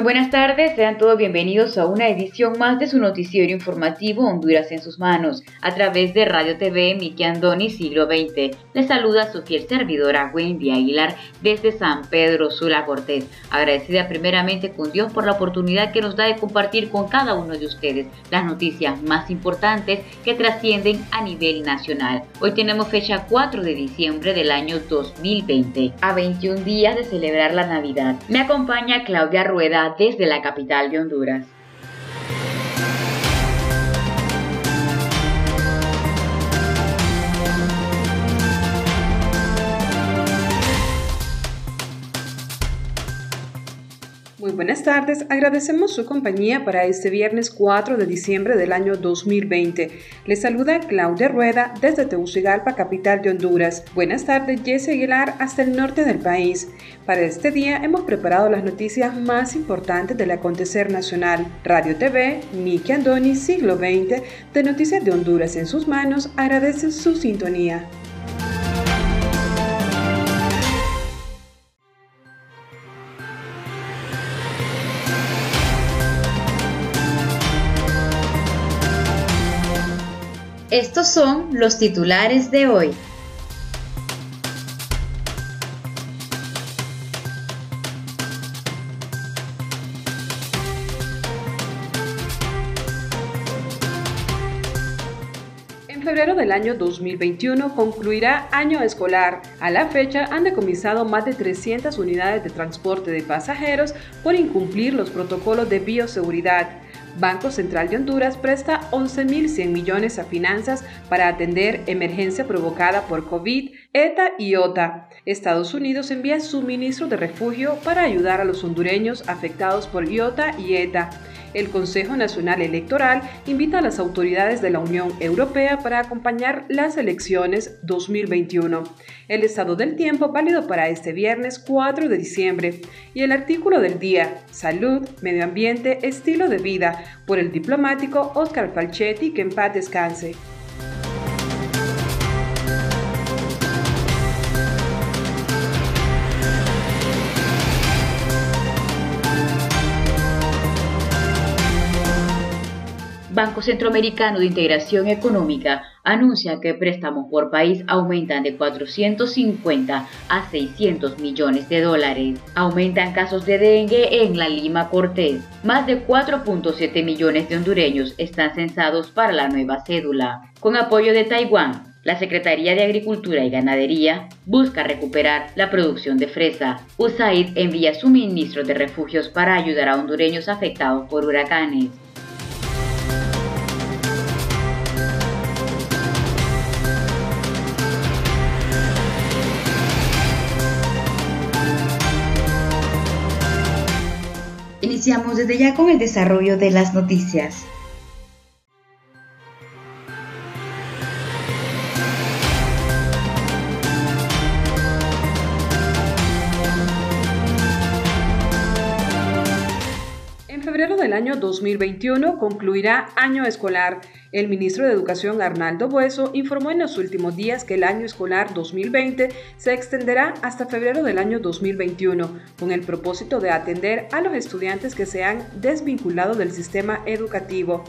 Muy buenas tardes, sean todos bienvenidos a una edición más de su noticiero informativo Honduras en sus manos, a través de Radio TV Miki Andoni Siglo XX. Les saluda su fiel servidora Wendy Aguilar desde San Pedro Sula Cortés, agradecida primeramente con Dios por la oportunidad que nos da de compartir con cada uno de ustedes las noticias más importantes que trascienden a nivel nacional. Hoy tenemos fecha 4 de diciembre del año 2020, a 21 días de celebrar la Navidad. Me acompaña Claudia Rueda desde la capital de Honduras. Buenas tardes, agradecemos su compañía para este viernes 4 de diciembre del año 2020. Les saluda Claudia Rueda desde Tegucigalpa, capital de Honduras. Buenas tardes, Jesse Aguilar hasta el norte del país. Para este día hemos preparado las noticias más importantes del acontecer nacional. Radio TV, Miki Andoni, siglo XX, de Noticias de Honduras en sus manos, agradece su sintonía. Estos son los titulares de hoy. En febrero del año 2021 concluirá año escolar. A la fecha han decomisado más de 300 unidades de transporte de pasajeros por incumplir los protocolos de bioseguridad. Banco Central de Honduras presta 11.100 millones a finanzas para atender emergencia provocada por COVID, ETA y OTA. Estados Unidos envía suministro de refugio para ayudar a los hondureños afectados por IOTA y ETA el Consejo Nacional Electoral invita a las autoridades de la Unión Europea para acompañar las elecciones 2021. El estado del tiempo válido para este viernes 4 de diciembre y el artículo del día, Salud, Medio Ambiente, Estilo de Vida, por el diplomático Oscar Falchetti, que en paz descanse. Banco Centroamericano de Integración Económica anuncia que préstamos por país aumentan de 450 a 600 millones de dólares. Aumentan casos de dengue en la Lima Cortés. Más de 4.7 millones de hondureños están censados para la nueva cédula. Con apoyo de Taiwán, la Secretaría de Agricultura y Ganadería busca recuperar la producción de fresa. USAID envía suministros de refugios para ayudar a hondureños afectados por huracanes. Iniciamos desde ya con el desarrollo de las noticias. En febrero del año 2021 concluirá año escolar. El ministro de Educación Arnaldo Bueso informó en los últimos días que el año escolar 2020 se extenderá hasta febrero del año 2021, con el propósito de atender a los estudiantes que se han desvinculado del sistema educativo.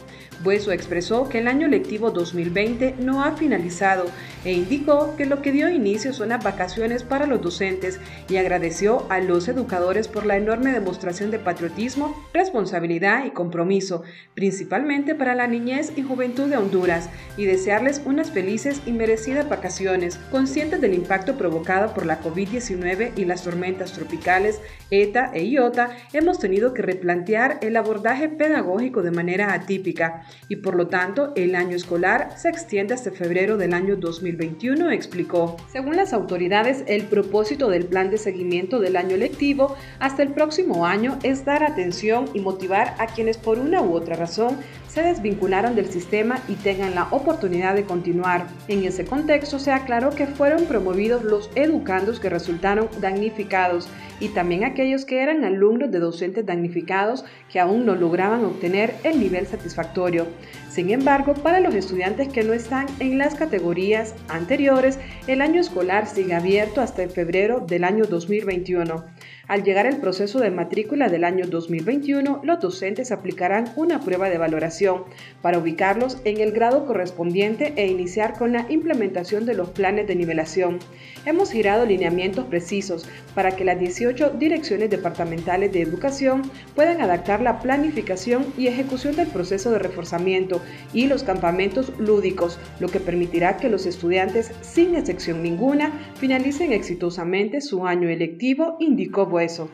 Bueso expresó que el año lectivo 2020 no ha finalizado e indicó que lo que dio inicio son las vacaciones para los docentes y agradeció a los educadores por la enorme demostración de patriotismo, responsabilidad y compromiso, principalmente para la niñez y juventud de Honduras y desearles unas felices y merecidas vacaciones, conscientes del impacto provocado por la COVID-19 y las tormentas tropicales ETA e IOTA, hemos tenido que replantear el abordaje pedagógico de manera atípica y por lo tanto el año escolar se extiende hasta febrero del año 2021, explicó. Según las autoridades, el propósito del plan de seguimiento del año lectivo hasta el próximo año es dar atención y motivar a quienes por una u otra razón se desvincularon del sistema y tengan la oportunidad de continuar. En ese contexto se aclaró que fueron promovidos los educandos que resultaron damnificados y también aquellos que eran alumnos de docentes damnificados que aún no lograban obtener el nivel satisfactorio. Sin embargo, para los estudiantes que no están en las categorías anteriores, el año escolar sigue abierto hasta febrero del año 2021. Al llegar el proceso de matrícula del año 2021, los docentes aplicarán una prueba de valoración para ubicarlos en el grado correspondiente e iniciar con la implementación de los planes de nivelación. Hemos girado lineamientos precisos para que las 18 direcciones departamentales de educación puedan adaptar la planificación y ejecución del proceso de reforzamiento y los campamentos lúdicos, lo que permitirá que los estudiantes, sin excepción ninguna, finalicen exitosamente su año electivo, indicó eso.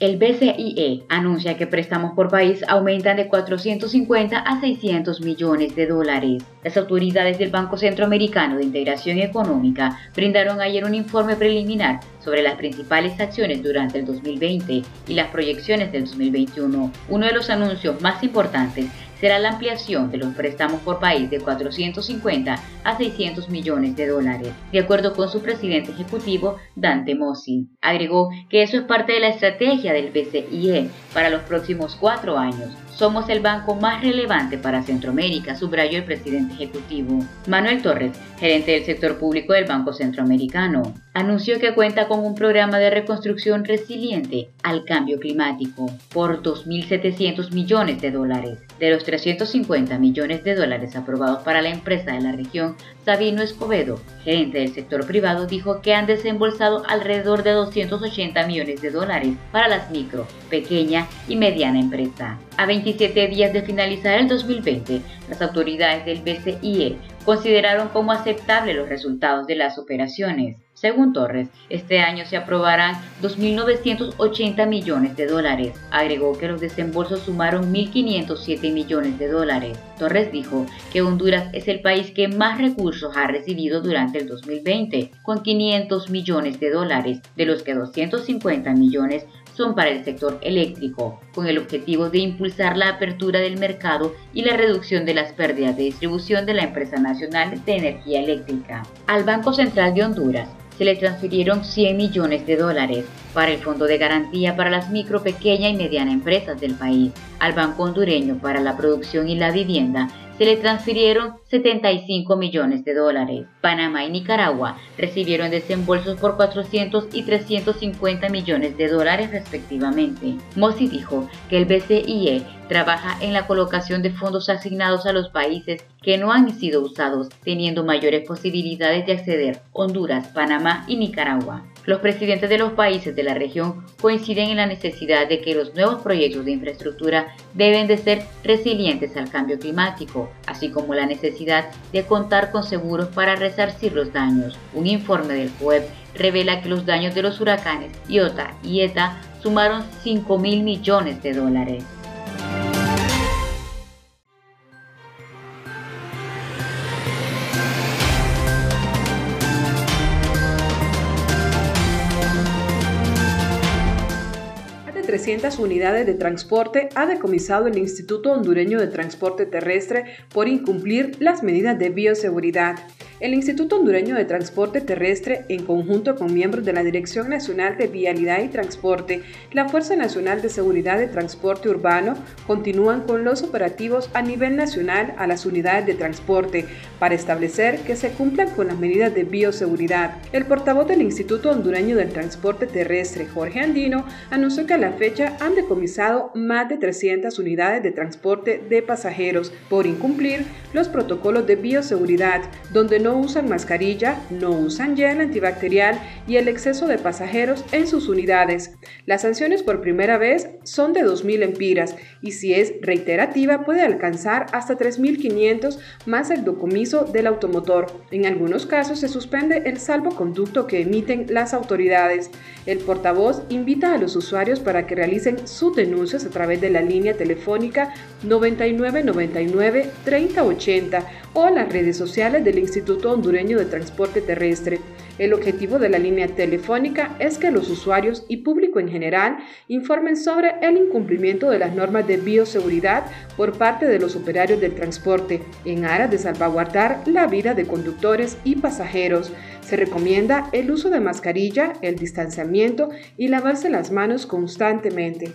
El BCIE anuncia que préstamos por país aumentan de 450 a 600 millones de dólares. Las autoridades del Banco Centroamericano de Integración Económica brindaron ayer un informe preliminar sobre las principales acciones durante el 2020 y las proyecciones del 2021. Uno de los anuncios más importantes será la ampliación de los préstamos por país de 450 a 600 millones de dólares, de acuerdo con su presidente ejecutivo, Dante Mossi. Agregó que eso es parte de la estrategia del BCIE para los próximos cuatro años, somos el banco más relevante para Centroamérica, subrayó el presidente ejecutivo. Manuel Torres, gerente del sector público del Banco Centroamericano, anunció que cuenta con un programa de reconstrucción resiliente al cambio climático por 2.700 millones de dólares. De los 350 millones de dólares aprobados para la empresa de la región, Sabino Escobedo, gerente del sector privado, dijo que han desembolsado alrededor de 280 millones de dólares para las micro, pequeña y mediana empresa. A 27 días de finalizar el 2020, las autoridades del BCIE consideraron como aceptables los resultados de las operaciones. Según Torres, este año se aprobarán 2.980 millones de dólares. Agregó que los desembolsos sumaron 1.507 millones de dólares. Torres dijo que Honduras es el país que más recursos ha recibido durante el 2020, con 500 millones de dólares, de los que 250 millones son para el sector eléctrico, con el objetivo de impulsar la apertura del mercado y la reducción de las pérdidas de distribución de la empresa nacional de energía eléctrica. Al Banco Central de Honduras se le transfirieron 100 millones de dólares para el Fondo de Garantía para las micro, pequeña y mediana empresas del país, al Banco Hondureño para la Producción y la Vivienda se le transfirieron 75 millones de dólares. Panamá y Nicaragua recibieron desembolsos por 400 y 350 millones de dólares respectivamente. Mossi dijo que el BCIE trabaja en la colocación de fondos asignados a los países que no han sido usados, teniendo mayores posibilidades de acceder Honduras, Panamá y Nicaragua. Los presidentes de los países de la región coinciden en la necesidad de que los nuevos proyectos de infraestructura deben de ser resilientes al cambio climático, así como la necesidad de contar con seguros para resarcir los daños. Un informe del FOEB revela que los daños de los huracanes Iota y ETA sumaron 5 mil millones de dólares. Unidades de transporte ha decomisado el Instituto Hondureño de Transporte Terrestre por incumplir las medidas de bioseguridad. El Instituto Hondureño de Transporte Terrestre, en conjunto con miembros de la Dirección Nacional de Vialidad y Transporte, la Fuerza Nacional de Seguridad de Transporte Urbano, continúan con los operativos a nivel nacional a las unidades de transporte para establecer que se cumplan con las medidas de bioseguridad. El portavoz del Instituto Hondureño del Transporte Terrestre, Jorge Andino, anunció que a la fecha han decomisado más de 300 unidades de transporte de pasajeros por incumplir los protocolos de bioseguridad, donde no no usan mascarilla, no usan gel antibacterial y el exceso de pasajeros en sus unidades. Las sanciones por primera vez son de 2.000 empiras y si es reiterativa puede alcanzar hasta 3.500 más el docomiso del automotor. En algunos casos se suspende el salvoconducto que emiten las autoridades. El portavoz invita a los usuarios para que realicen sus denuncias a través de la línea telefónica 9999 3080 o las redes sociales del Instituto Hondureño de Transporte Terrestre. El objetivo de la línea telefónica es que los usuarios y público en general informen sobre el incumplimiento de las normas de bioseguridad por parte de los operarios del transporte en aras de salvaguardar la vida de conductores y pasajeros. Se recomienda el uso de mascarilla, el distanciamiento y lavarse las manos constantemente.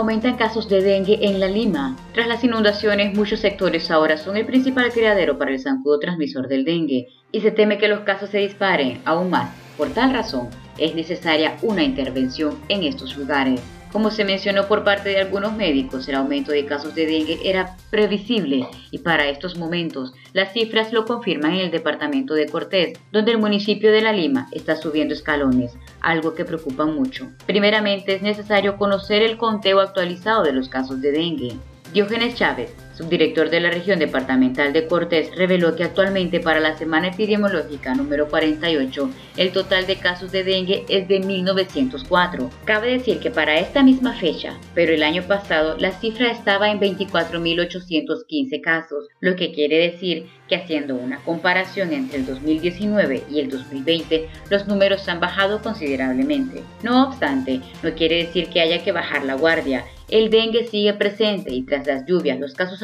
Aumentan casos de dengue en La Lima. Tras las inundaciones, muchos sectores ahora son el principal criadero para el zancudo transmisor del dengue y se teme que los casos se disparen aún más. Por tal razón, es necesaria una intervención en estos lugares. Como se mencionó por parte de algunos médicos, el aumento de casos de dengue era previsible y para estos momentos las cifras lo confirman en el departamento de Cortés, donde el municipio de La Lima está subiendo escalones, algo que preocupa mucho. Primeramente es necesario conocer el conteo actualizado de los casos de dengue. Diógenes Chávez, subdirector de la región departamental de Cortés, reveló que actualmente para la semana epidemiológica número 48, el total de casos de dengue es de 1904. Cabe decir que para esta misma fecha, pero el año pasado, la cifra estaba en 24.815 casos, lo que quiere decir que haciendo una comparación entre el 2019 y el 2020, los números han bajado considerablemente. No obstante, no quiere decir que haya que bajar la guardia el dengue sigue presente y tras las lluvias los casos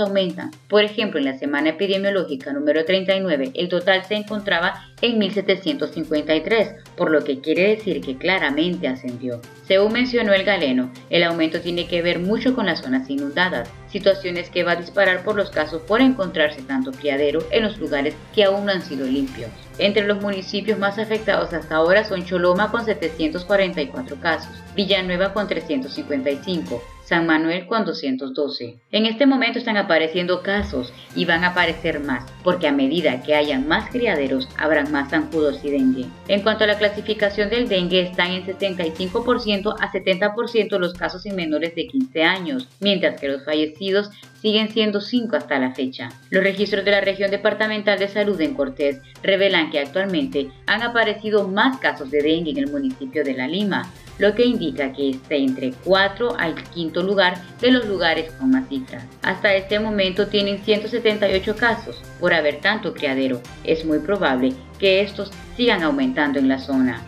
Por ejemplo, en la semana epidemiológica número 39, el total se encontraba en 1753, por lo que quiere decir que claramente ascendió. Según mencionó el galeno, el aumento tiene que ver mucho con las zonas inundadas, situaciones que va a disparar por los casos por encontrarse tanto criadero en los lugares que aún no han sido limpios. Entre los municipios más afectados hasta ahora son Choloma con 744 casos, Villanueva con 355, San Manuel con 212. En este momento están apareciendo casos y van a aparecer más, porque a medida que hayan más criaderos habrán más zancudos y dengue. En cuanto a la clasificación del dengue, están en 75% a 70% los casos en menores de 15 años, mientras que los fallecidos siguen siendo 5 hasta la fecha. Los registros de la región departamental de salud en Cortés revelan que actualmente han aparecido más casos de dengue en el municipio de La Lima, lo que indica que está entre 4 al quinto lugar de los lugares con más cifras. Hasta este momento tienen 178 casos por haber tanto criadero. Es muy probable que estos sigan aumentando en la zona.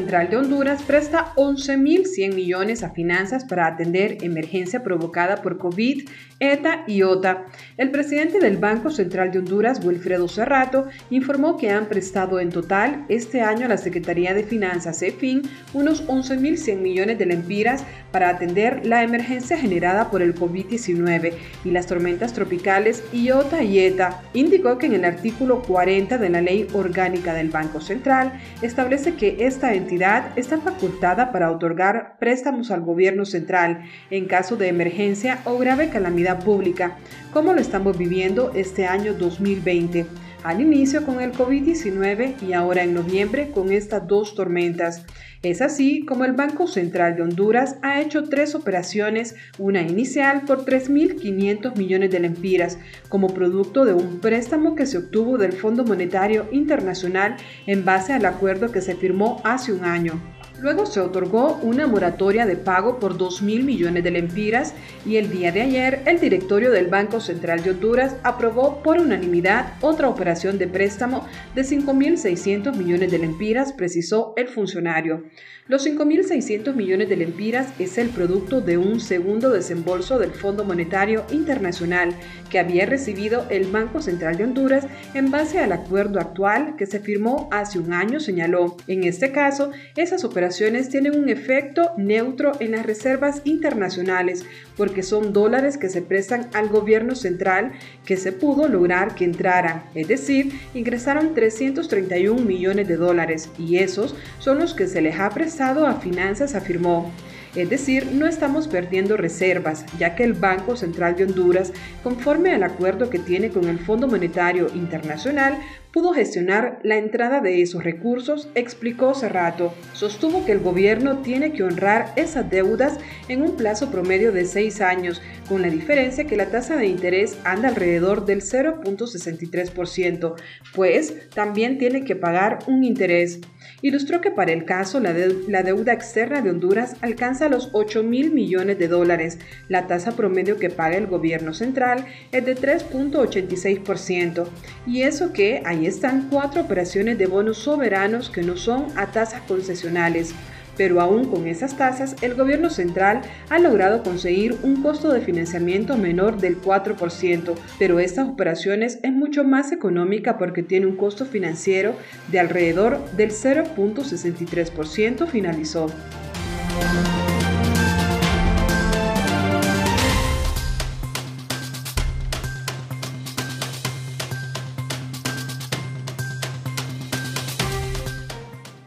Central de Honduras presta 11.100 millones a finanzas para atender emergencia provocada por COVID, ETA y OTA. El presidente del Banco Central de Honduras, Wilfredo Cerrato, informó que han prestado en total este año a la Secretaría de Finanzas, EFIN, unos 11.100 millones de lempiras para atender la emergencia generada por el COVID-19 y las tormentas tropicales IOTA y ETA. Indicó que en el artículo 40 de la Ley Orgánica del Banco Central establece que esta entidad está facultada para otorgar préstamos al gobierno central en caso de emergencia o grave calamidad pública, como lo estamos viviendo este año 2020 al inicio con el COVID-19 y ahora en noviembre con estas dos tormentas. Es así como el Banco Central de Honduras ha hecho tres operaciones, una inicial por 3.500 millones de lempiras, como producto de un préstamo que se obtuvo del Fondo Monetario Internacional en base al acuerdo que se firmó hace un año. Luego se otorgó una moratoria de pago por 2 mil millones de lempiras y el día de ayer el directorio del Banco Central de Honduras aprobó por unanimidad otra operación de préstamo de 5.600 millones de lempiras, precisó el funcionario. Los 5.600 millones de lempiras es el producto de un segundo desembolso del Fondo Monetario Internacional que había recibido el Banco Central de Honduras en base al acuerdo actual que se firmó hace un año, señaló. En este caso, esas operaciones tienen un efecto neutro en las reservas internacionales porque son dólares que se prestan al gobierno central que se pudo lograr que entraran, es decir, ingresaron 331 millones de dólares y esos son los que se les ha prestado a finanzas afirmó, es decir, no estamos perdiendo reservas, ya que el Banco Central de Honduras, conforme al acuerdo que tiene con el Fondo Monetario Internacional, pudo gestionar la entrada de esos recursos, explicó Cerrato. Sostuvo que el gobierno tiene que honrar esas deudas en un plazo promedio de seis años, con la diferencia que la tasa de interés anda alrededor del 0.63%, pues también tiene que pagar un interés. Ilustró que para el caso la, deuda externa de Honduras alcanza los 8 mil millones de dólares. La tasa promedio que paga el gobierno central es de 3.86%. Y eso que Ahí están cuatro operaciones de bonos soberanos que no son a tasas concesionales, pero aún con esas tasas el gobierno central ha logrado conseguir un costo de financiamiento menor del 4%, pero estas operaciones es mucho más económica porque tiene un costo financiero de alrededor del 0.63%, finalizó.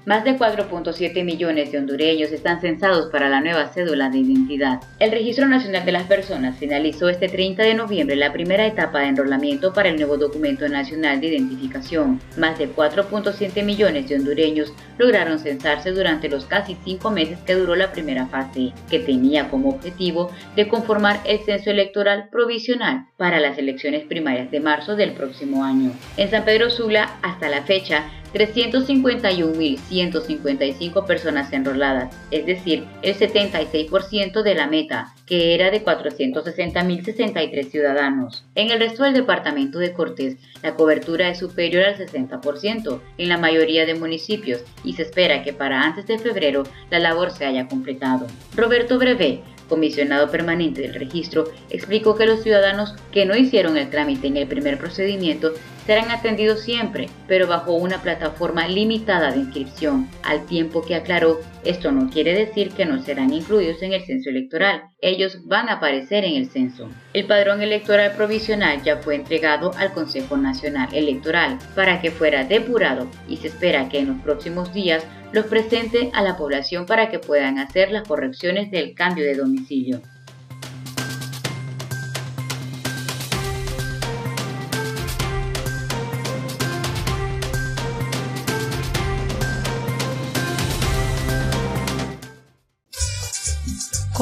Más de 4.7 millones de hondureños están censados para la nueva cédula de identidad. El Registro Nacional de las Personas finalizó este 30 de noviembre la primera etapa de enrolamiento para el nuevo documento nacional de identificación. Más de 4.7 millones de hondureños lograron censarse durante los casi cinco meses que duró la primera fase, que tenía como objetivo de conformar el censo electoral provisional para las elecciones primarias de marzo del próximo año. En San Pedro Sula, hasta la fecha, 351.155 personas enroladas, es decir, el 76% de la meta, que era de 460.063 ciudadanos. En el resto del departamento de Cortés, la cobertura es superior al 60% en la mayoría de municipios y se espera que para antes de febrero la labor se haya completado. Roberto Brevé, comisionado permanente del registro, explicó que los ciudadanos que no hicieron el trámite en el primer procedimiento serán atendidos siempre, pero bajo una plataforma limitada de inscripción, al tiempo que aclaró, esto no quiere decir que no serán incluidos en el censo electoral, ellos van a aparecer en el censo. El padrón electoral provisional ya fue entregado al Consejo Nacional Electoral para que fuera depurado y se espera que en los próximos días los presente a la población para que puedan hacer las correcciones del cambio de domicilio.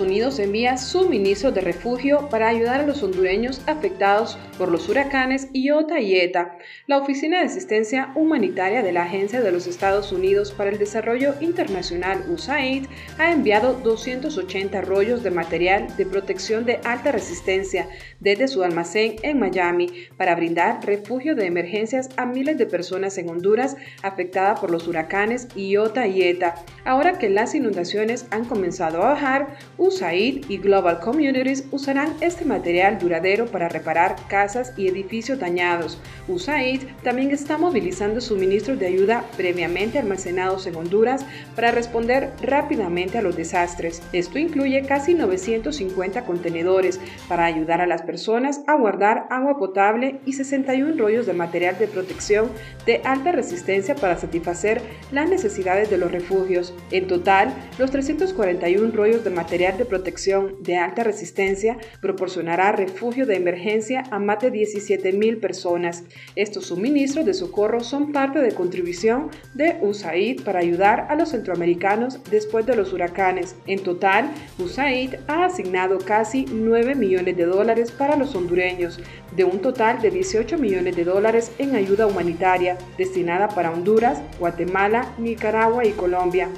Unidos envía suministros de refugio para ayudar a los hondureños afectados por los huracanes Iota y Eta. La Oficina de Asistencia Humanitaria de la Agencia de los Estados Unidos para el Desarrollo Internacional USAID ha enviado 280 rollos de material de protección de alta resistencia desde su almacén en Miami para brindar refugio de emergencias a miles de personas en Honduras afectadas por los huracanes Iota y Eta. Ahora que las inundaciones han comenzado a bajar, USAID y Global Communities usarán este material duradero para reparar casas y edificios dañados. USAID también está movilizando suministros de ayuda previamente almacenados en Honduras para responder rápidamente a los desastres. Esto incluye casi 950 contenedores para ayudar a las personas a guardar agua potable y 61 rollos de material de protección de alta resistencia para satisfacer las necesidades de los refugios. En total, los 341 rollos de material de protección de alta resistencia proporcionará refugio de emergencia a más de 17.000 personas. Estos suministros de socorro son parte de contribución de USAID para ayudar a los centroamericanos después de los huracanes. En total, USAID ha asignado casi 9 millones de dólares para los hondureños, de un total de 18 millones de dólares en ayuda humanitaria destinada para Honduras, Guatemala, Nicaragua y Colombia.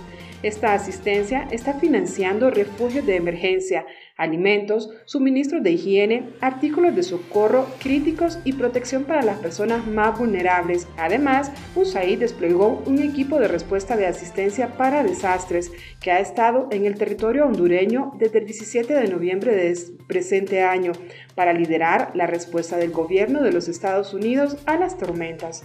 Esta asistencia está financiando refugios de emergencia, alimentos, suministros de higiene, artículos de socorro críticos y protección para las personas más vulnerables. Además, USAID desplegó un equipo de respuesta de asistencia para desastres que ha estado en el territorio hondureño desde el 17 de noviembre de presente año para liderar la respuesta del gobierno de los Estados Unidos a las tormentas.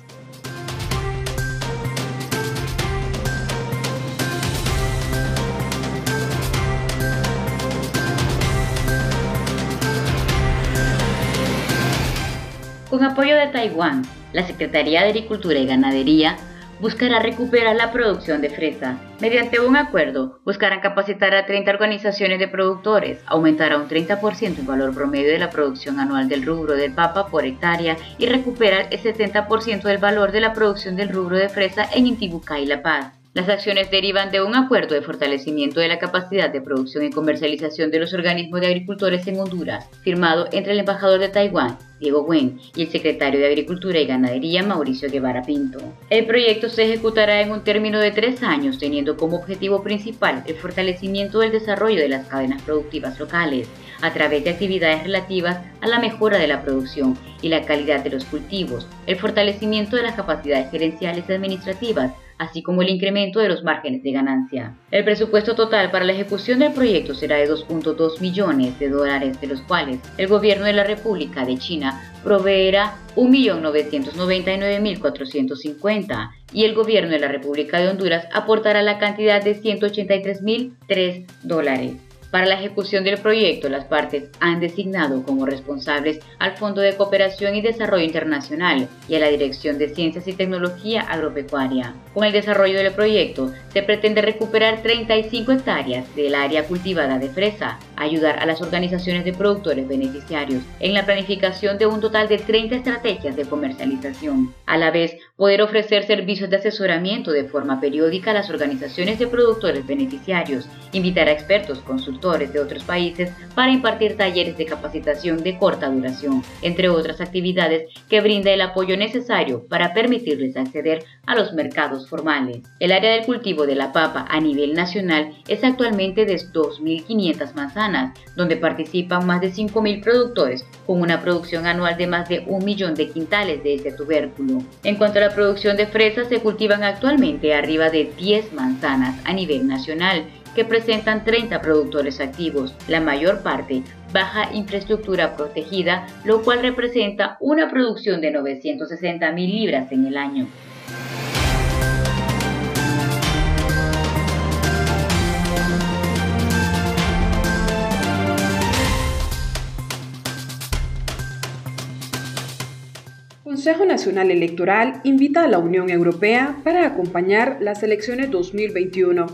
Con apoyo de Taiwán, la Secretaría de Agricultura y Ganadería buscará recuperar la producción de fresa. Mediante un acuerdo, buscarán capacitar a 30 organizaciones de productores, aumentar a un 30% el valor promedio de la producción anual del rubro de papa por hectárea y recuperar el 70% del valor de la producción del rubro de fresa en Intibucá y La Paz. Las acciones derivan de un acuerdo de fortalecimiento de la capacidad de producción y comercialización de los organismos de agricultores en Honduras, firmado entre el embajador de Taiwán, Diego Wen, y el secretario de Agricultura y Ganadería, Mauricio Guevara Pinto. El proyecto se ejecutará en un término de tres años, teniendo como objetivo principal el fortalecimiento del desarrollo de las cadenas productivas locales, a través de actividades relativas a la mejora de la producción y la calidad de los cultivos, el fortalecimiento de las capacidades gerenciales y administrativas, así como el incremento de los márgenes de ganancia. El presupuesto total para la ejecución del proyecto será de 2.2 millones de dólares, de los cuales el gobierno de la República de China proveerá 1.999.450 y el gobierno de la República de Honduras aportará la cantidad de 183.003 dólares. Para la ejecución del proyecto, las partes han designado como responsables al Fondo de Cooperación y Desarrollo Internacional y a la Dirección de Ciencias y Tecnología Agropecuaria. Con el desarrollo del proyecto, se pretende recuperar 35 hectáreas del área cultivada de fresa, ayudar a las organizaciones de productores beneficiarios en la planificación de un total de 30 estrategias de comercialización. A la vez, poder ofrecer servicios de asesoramiento de forma periódica a las organizaciones de productores beneficiarios, invitar a expertos consultores de otros países para impartir talleres de capacitación de corta duración, entre otras actividades que brinda el apoyo necesario para permitirles acceder a los mercados formales. El área del cultivo de la papa a nivel nacional es actualmente de 2.500 manzanas, donde participan más de 5.000 productores con una producción anual de más de un millón de quintales de este tubérculo. En cuanto a la producción de fresas, se cultivan actualmente arriba de 10 manzanas a nivel nacional que presentan 30 productores activos, la mayor parte baja infraestructura protegida, lo cual representa una producción de 960 mil libras en el año. Consejo Nacional Electoral invita a la Unión Europea para acompañar las elecciones 2021.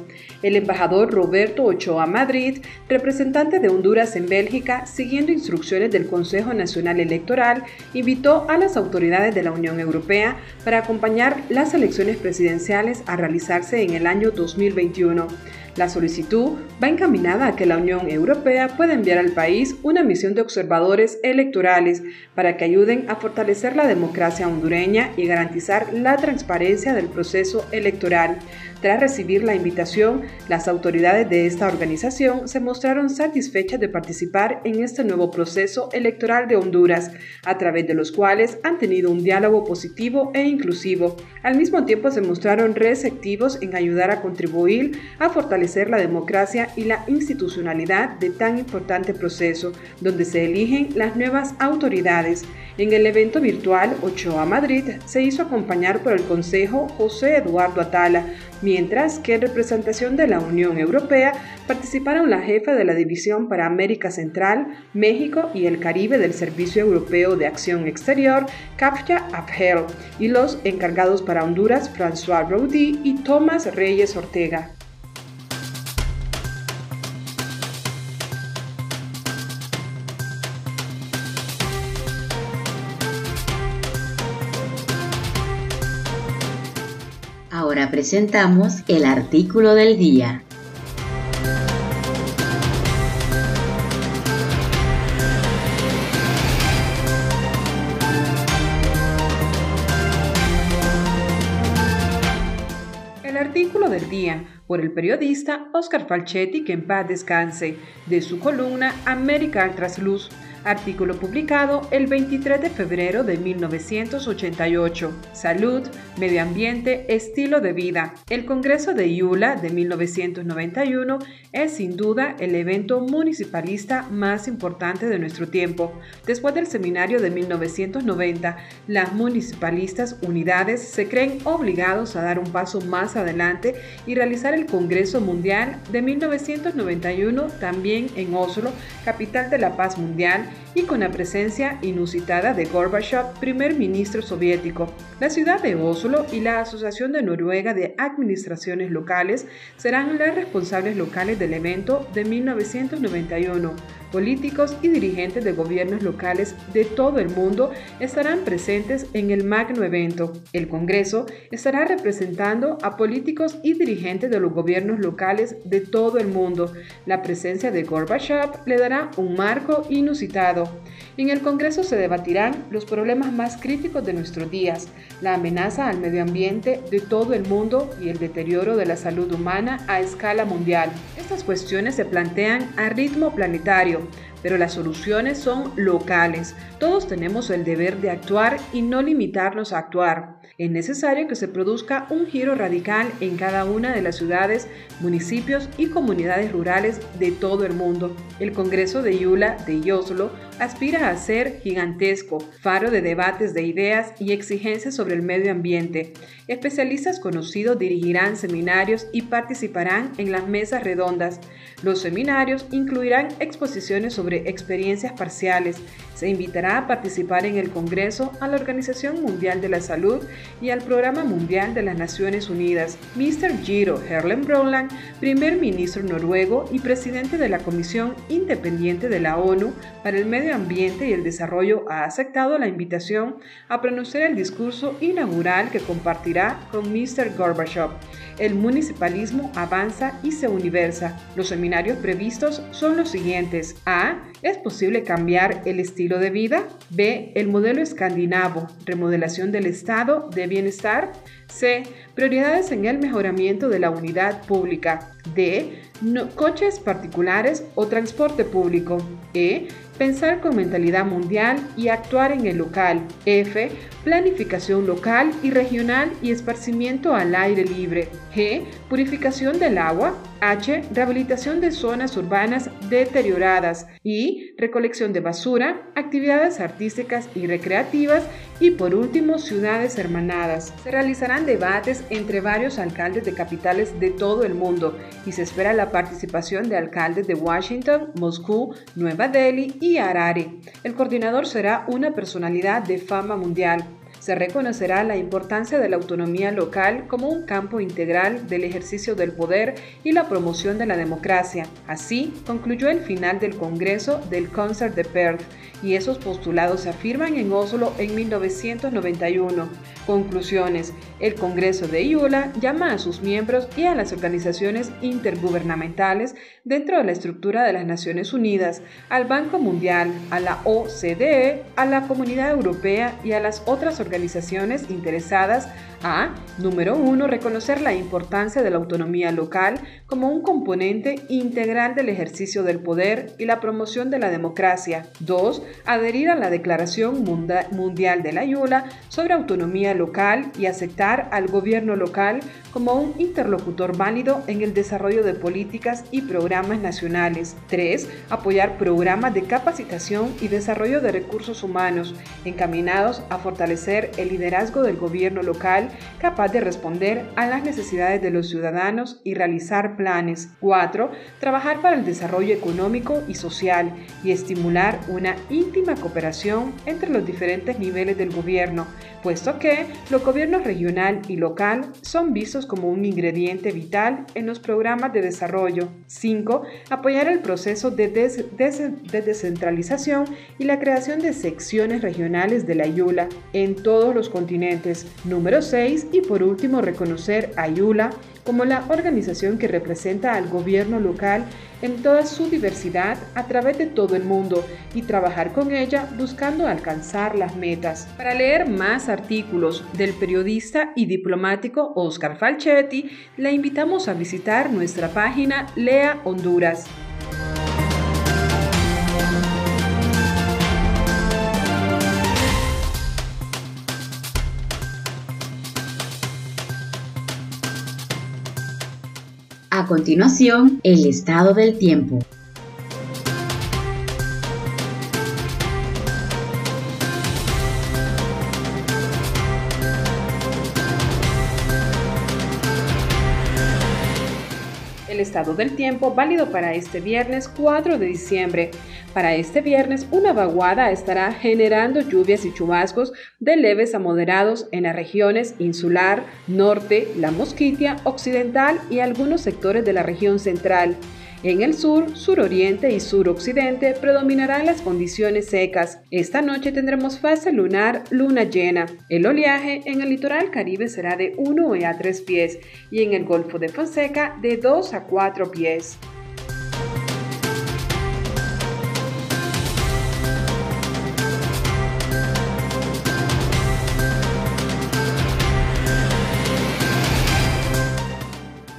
El embajador Roberto Ochoa Madrid, representante de Honduras en Bélgica, siguiendo instrucciones del Consejo Nacional Electoral, invitó a las autoridades de la Unión Europea para acompañar las elecciones presidenciales a realizarse en el año 2021. La solicitud va encaminada a que la Unión Europea pueda enviar al país una misión de observadores electorales para que ayuden a fortalecer la democracia hondureña y garantizar la transparencia del proceso electoral. Tras recibir la invitación, las autoridades de esta organización se mostraron satisfechas de participar en este nuevo proceso electoral de Honduras, a través de los cuales han tenido un diálogo positivo e inclusivo. Al mismo tiempo se mostraron receptivos en ayudar a contribuir a fortalecer la democracia y la institucionalidad de tan importante proceso, donde se eligen las nuevas autoridades. En el evento virtual Ochoa Madrid se hizo acompañar por el Consejo José Eduardo Atala, mientras que en representación de la Unión Europea participaron la jefa de la División para América Central, México y el Caribe del Servicio Europeo de Acción Exterior, Kapja Abhel, y los encargados para Honduras, François Roudy y Tomás Reyes Ortega. Presentamos el artículo del día. El artículo del día por el periodista Oscar Falchetti, que en paz descanse, de su columna América al Trasluz artículo publicado el 23 de febrero de 1988. Salud, medio ambiente, estilo de vida. El Congreso de Iula de 1991 es sin duda el evento municipalista más importante de nuestro tiempo. Después del seminario de 1990, las municipalistas unidades se creen obligados a dar un paso más adelante y realizar el Congreso Mundial de 1991 también en Oslo, capital de la paz mundial, y con la presencia inusitada de Gorbachev, primer ministro soviético. La ciudad de Oslo y la Asociación de Noruega de Administraciones Locales serán las responsables locales del evento de 1991 políticos y dirigentes de gobiernos locales de todo el mundo estarán presentes en el magno evento. El Congreso estará representando a políticos y dirigentes de los gobiernos locales de todo el mundo. La presencia de Gorbachev le dará un marco inusitado. En el Congreso se debatirán los problemas más críticos de nuestros días, la amenaza al medio ambiente de todo el mundo y el deterioro de la salud humana a escala mundial. Estas cuestiones se plantean a ritmo planetario pero las soluciones son locales. Todos tenemos el deber de actuar y no limitarnos a actuar. Es necesario que se produzca un giro radical en cada una de las ciudades, municipios y comunidades rurales de todo el mundo. El Congreso de Yula de Yoslo aspira a ser gigantesco, faro de debates de ideas y exigencias sobre el medio ambiente. Especialistas conocidos dirigirán seminarios y participarán en las mesas redondas. Los seminarios incluirán exposiciones sobre experiencias parciales. Se invitará a participar en el Congreso a la Organización Mundial de la Salud y al Programa Mundial de las Naciones Unidas. Mr. Giro Herlen Broland, primer ministro noruego y presidente de la Comisión Independiente de la ONU para el Medio Ambiente y el Desarrollo, ha aceptado la invitación a pronunciar el discurso inaugural que compartirá con Mr. Gorbachev. El municipalismo avanza y se universa. Los seminarios previstos son los siguientes. A. ¿Es posible cambiar el estilo de vida? B. El modelo escandinavo. Remodelación del estado de bienestar. C. Prioridades en el mejoramiento de la unidad pública. D. coches particulares o transporte público. E. Pensar con mentalidad mundial y actuar en el local. F. Planificación local y regional y esparcimiento al aire libre. G. Purificación del agua. H. Rehabilitación de zonas urbanas deterioradas. Y. Recolección de basura, actividades artísticas y recreativas. Y por último, ciudades hermanadas. Se realizarán debates entre varios alcaldes de capitales de todo el mundo y se espera la participación de alcaldes de Washington, Moscú, Nueva Delhi y Harare. El coordinador será una personalidad de fama mundial. Se reconocerá la importancia de la autonomía local como un campo integral del ejercicio del poder y la promoción de la democracia. Así concluyó el final del Congreso del Concert de Perth y esos postulados se afirman en Oslo en 1991. Conclusiones. El Congreso de IULA llama a sus miembros y a las organizaciones intergubernamentales dentro de la estructura de las Naciones Unidas, al Banco Mundial, a la OCDE, a la Comunidad Europea y a las otras organizaciones interesadas a, número uno, reconocer la importancia de la autonomía local como un componente integral del ejercicio del poder y la promoción de la democracia. 2. Adherir a la Declaración Mundial de la IULA sobre autonomía local y aceptar al gobierno local como un interlocutor válido en el desarrollo de políticas y programas nacionales. 3. Apoyar programas de capacitación y desarrollo de recursos humanos encaminados a fortalecer el liderazgo del gobierno local capaz de responder a las necesidades de los ciudadanos y realizar planes. 4. Trabajar para el desarrollo económico y social y estimular una íntima cooperación entre los diferentes niveles del gobierno, puesto que los gobiernos regional y local son vistos como un ingrediente vital en los programas de desarrollo. 5. Apoyar el proceso de, de descentralización y la creación de secciones regionales de la IULA en todos los continentes. Número 6 y por último reconocer a Yula como la organización que representa al gobierno local en toda su diversidad a través de todo el mundo y trabajar con ella buscando alcanzar las metas. Para leer más artículos del periodista y diplomático Oscar Falchetti, le invitamos a visitar nuestra página Lea Honduras. A continuación, el estado del tiempo. Estado del tiempo válido para este viernes 4 de diciembre. Para este viernes, una vaguada estará generando lluvias y chubascos de leves a moderados en las regiones insular, norte, la mosquitia, occidental y algunos sectores de la región central. En el sur, suroriente y suroccidente predominarán las condiciones secas. Esta noche tendremos fase lunar, luna llena. El oleaje en el litoral caribe será de 1 a 3 pies y en el Golfo de Fonseca de 2 a 4 pies.